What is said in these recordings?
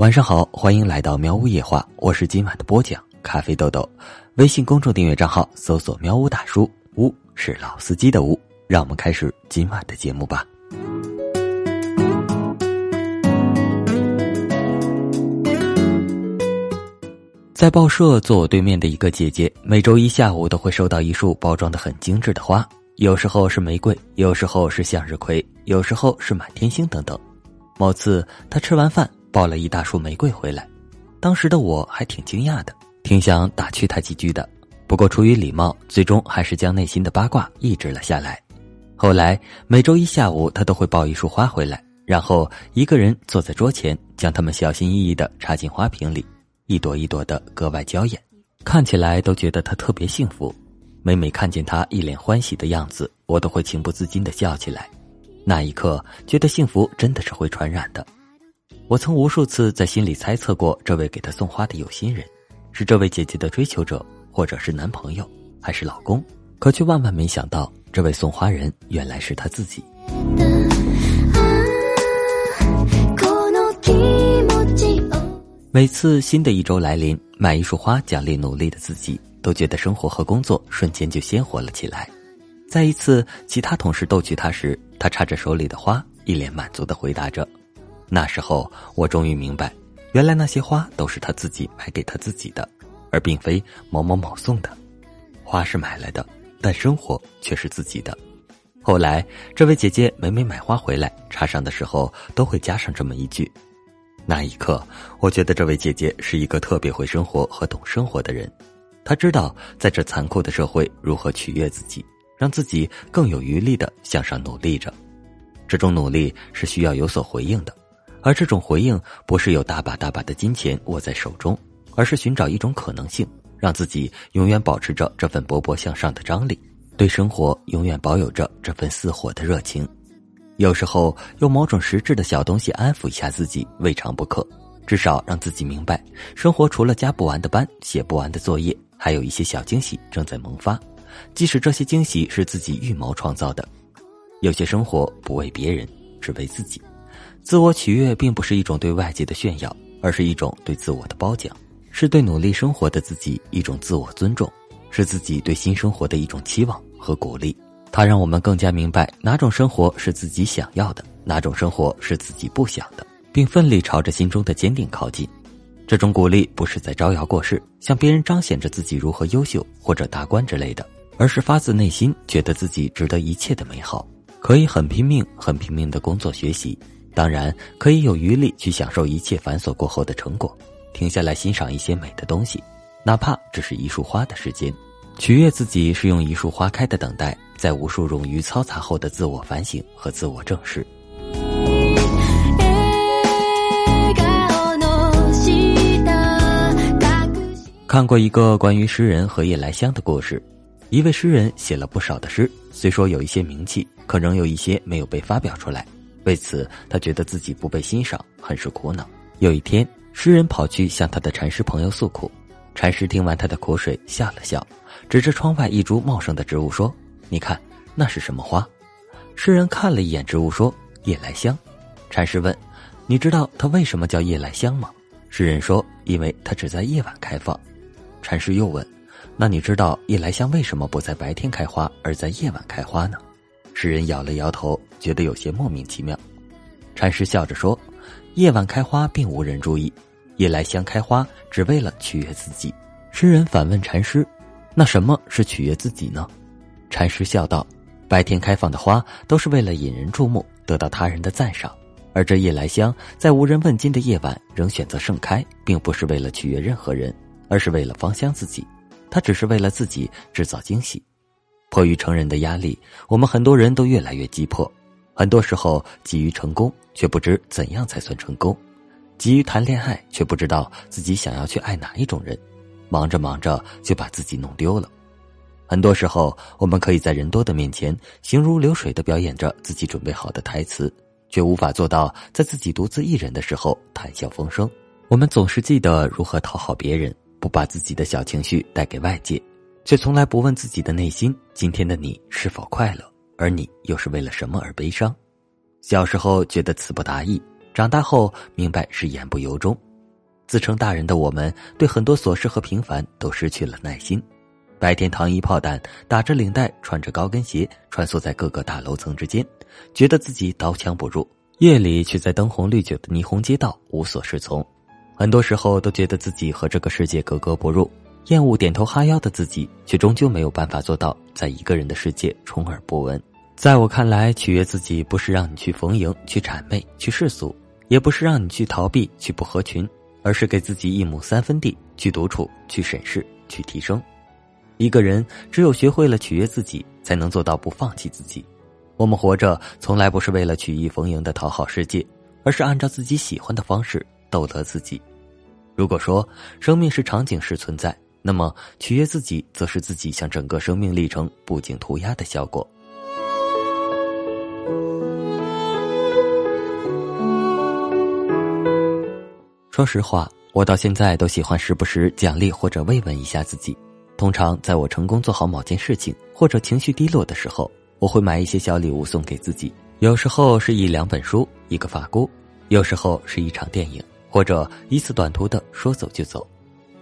晚上好，欢迎来到喵屋夜话，我是今晚的播讲咖啡豆豆。微信公众订阅账号搜索“喵屋大叔”，屋是老司机的屋。让我们开始今晚的节目吧。在报社坐我对面的一个姐姐，每周一下午都会收到一束包装的很精致的花，有时候是玫瑰，有时候是向日葵，有时候是满天星等等。某次她吃完饭。抱了一大束玫瑰回来，当时的我还挺惊讶的，挺想打趣他几句的。不过出于礼貌，最终还是将内心的八卦抑制了下来。后来每周一下午，他都会抱一束花回来，然后一个人坐在桌前，将它们小心翼翼地插进花瓶里，一朵一朵的格外娇艳，看起来都觉得他特别幸福。每每看见他一脸欢喜的样子，我都会情不自禁地笑起来。那一刻，觉得幸福真的是会传染的。我曾无数次在心里猜测过，这位给她送花的有心人，是这位姐姐的追求者，或者是男朋友，还是老公？可却万万没想到，这位送花人原来是她自己。每次新的一周来临，买一束花奖励努力的自己，都觉得生活和工作瞬间就鲜活了起来。在一次其他同事逗趣他时，他插着手里的花，一脸满足的回答着。那时候，我终于明白，原来那些花都是他自己买给他自己的，而并非某某某送的。花是买来的，但生活却是自己的。后来，这位姐姐每每买花回来插上的时候，都会加上这么一句。那一刻，我觉得这位姐姐是一个特别会生活和懂生活的人。她知道在这残酷的社会如何取悦自己，让自己更有余力的向上努力着。这种努力是需要有所回应的。而这种回应不是有大把大把的金钱握在手中，而是寻找一种可能性，让自己永远保持着这份勃勃向上的张力，对生活永远保有着这份似火的热情。有时候用某种实质的小东西安抚一下自己，未尝不可。至少让自己明白，生活除了加不完的班、写不完的作业，还有一些小惊喜正在萌发。即使这些惊喜是自己预谋创造的，有些生活不为别人，只为自己。自我取悦并不是一种对外界的炫耀，而是一种对自我的褒奖，是对努力生活的自己一种自我尊重，是自己对新生活的一种期望和鼓励。它让我们更加明白哪种生活是自己想要的，哪种生活是自己不想的，并奋力朝着心中的坚定靠近。这种鼓励不是在招摇过市，向别人彰显着自己如何优秀或者达观之类的，而是发自内心觉得自己值得一切的美好，可以很拼命、很拼命的工作学习。当然，可以有余力去享受一切繁琐过后的成果，停下来欣赏一些美的东西，哪怕只是一束花的时间。取悦自己是用一束花开的等待，在无数冗余嘈杂后的自我反省和自我正视。看过一个关于诗人和夜来香的故事，一位诗人写了不少的诗，虽说有一些名气，可仍有一些没有被发表出来。为此，他觉得自己不被欣赏，很是苦恼。有一天，诗人跑去向他的禅师朋友诉苦。禅师听完他的苦水，笑了笑，指着窗外一株茂盛的植物说：“你看，那是什么花？”诗人看了一眼植物，说：“夜来香。”禅师问：“你知道它为什么叫夜来香吗？”诗人说：“因为它只在夜晚开放。”禅师又问：“那你知道夜来香为什么不在白天开花，而在夜晚开花呢？”诗人摇了摇头，觉得有些莫名其妙。禅师笑着说：“夜晚开花并无人注意，夜来香开花只为了取悦自己。”诗人反问禅师：“那什么是取悦自己呢？”禅师笑道：“白天开放的花都是为了引人注目，得到他人的赞赏；而这夜来香在无人问津的夜晚仍选择盛开，并不是为了取悦任何人，而是为了芳香自己。它只是为了自己制造惊喜。”迫于成人的压力，我们很多人都越来越急迫。很多时候急于成功，却不知怎样才算成功；急于谈恋爱，却不知道自己想要去爱哪一种人。忙着忙着就把自己弄丢了。很多时候，我们可以在人多的面前行如流水的表演着自己准备好的台词，却无法做到在自己独自一人的时候谈笑风生。我们总是记得如何讨好别人，不把自己的小情绪带给外界。却从来不问自己的内心：今天的你是否快乐？而你又是为了什么而悲伤？小时候觉得词不达意，长大后明白是言不由衷。自称大人的我们，对很多琐事和平凡都失去了耐心。白天糖衣炮弹，打着领带，穿着高跟鞋，穿梭在各个大楼层之间，觉得自己刀枪不入；夜里却在灯红绿酒的霓虹街道无所适从。很多时候都觉得自己和这个世界格格不入，厌恶点头哈腰的自己，却终究没有办法做到在一个人的世界充耳不闻。在我看来，取悦自己不是让你去逢迎、去谄媚、去世俗，也不是让你去逃避、去不合群，而是给自己一亩三分地，去独处、去审视、去提升。一个人只有学会了取悦自己，才能做到不放弃自己。我们活着从来不是为了曲意逢迎的讨好世界，而是按照自己喜欢的方式逗乐自己。如果说生命是场景式存在，那么取悦自己，则是自己向整个生命历程布景涂鸦的效果。说实话，我到现在都喜欢时不时奖励或者慰问一下自己。通常在我成功做好某件事情或者情绪低落的时候，我会买一些小礼物送给自己。有时候是一两本书、一个发箍，有时候是一场电影，或者一次短途的说走就走。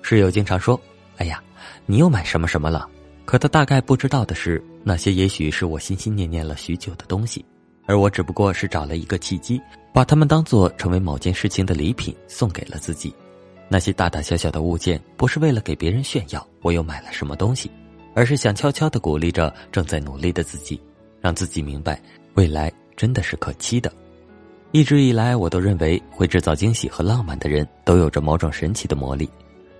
室友经常说：“哎呀，你又买什么什么了？”可他大概不知道的是，那些也许是我心心念念了许久的东西，而我只不过是找了一个契机，把它们当做成为某件事情的礼品送给了自己。那些大大小小的物件，不是为了给别人炫耀我又买了什么东西，而是想悄悄的鼓励着正在努力的自己，让自己明白未来真的是可期的。一直以来，我都认为会制造惊喜和浪漫的人都有着某种神奇的魔力，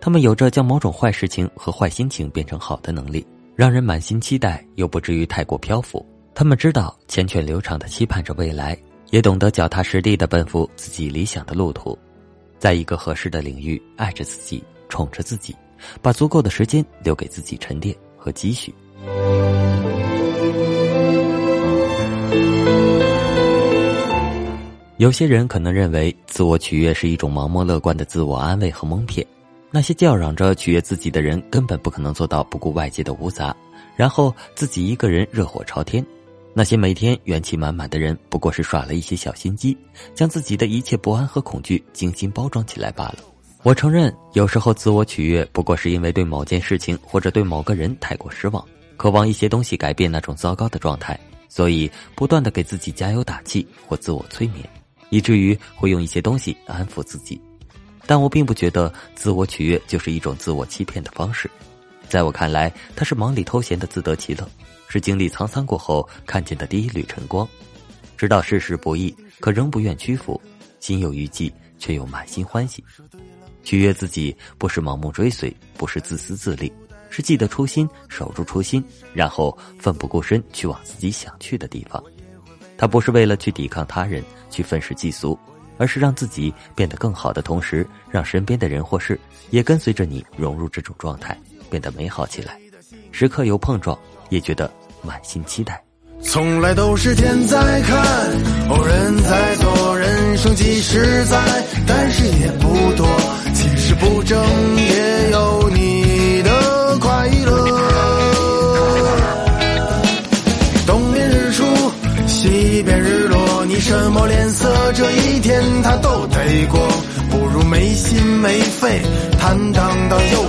他们有着将某种坏事情和坏心情变成好的能力，让人满心期待又不至于太过漂浮。他们知道缱绻流长的期盼着未来，也懂得脚踏实地的奔赴自己理想的路途。在一个合适的领域爱着自己，宠着自己，把足够的时间留给自己沉淀和积蓄。有些人可能认为自我取悦是一种盲目乐观的自我安慰和蒙骗，那些叫嚷着取悦自己的人根本不可能做到不顾外界的芜杂，然后自己一个人热火朝天。那些每天元气满满的人，不过是耍了一些小心机，将自己的一切不安和恐惧精心包装起来罢了。我承认，有时候自我取悦不过是因为对某件事情或者对某个人太过失望，渴望一些东西改变那种糟糕的状态，所以不断的给自己加油打气或自我催眠，以至于会用一些东西安抚自己。但我并不觉得自我取悦就是一种自我欺骗的方式，在我看来，他是忙里偷闲的自得其乐。是经历沧桑过后看见的第一缕晨光，知道世事不易，可仍不愿屈服，心有余悸，却又满心欢喜。取悦自己，不是盲目追随，不是自私自利，是记得初心，守住初心，然后奋不顾身去往自己想去的地方。他不是为了去抵抗他人，去愤世嫉俗，而是让自己变得更好的同时，让身边的人或事也跟随着你融入这种状态，变得美好起来。时刻有碰撞，也觉得。满心期待，从来都是天在看，哦人在做，人生几十载，但是也不多，其实不争也有你的快乐。东边日出，西边日落，你什么脸色，这一天他都得过，不如没心没肺，坦荡荡又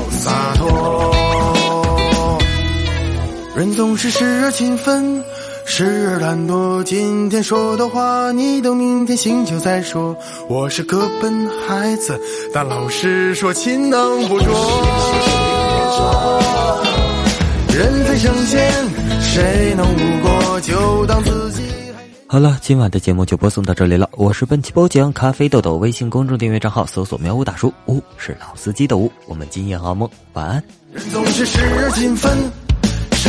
总是时而勤奋，时而懒惰。今天说的话，你等明天醒酒再说。我是个笨孩子，但老师说勤能补拙。人非圣贤，谁能无过？就当自己。好了，今晚的节目就播送到这里了。我是本期播讲咖啡豆豆，微信公众订阅账号搜索“喵呜大叔”，呜是老司机的呜。我们今夜好梦，晚安。人总是时而勤奋。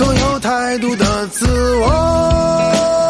总有太多的自我。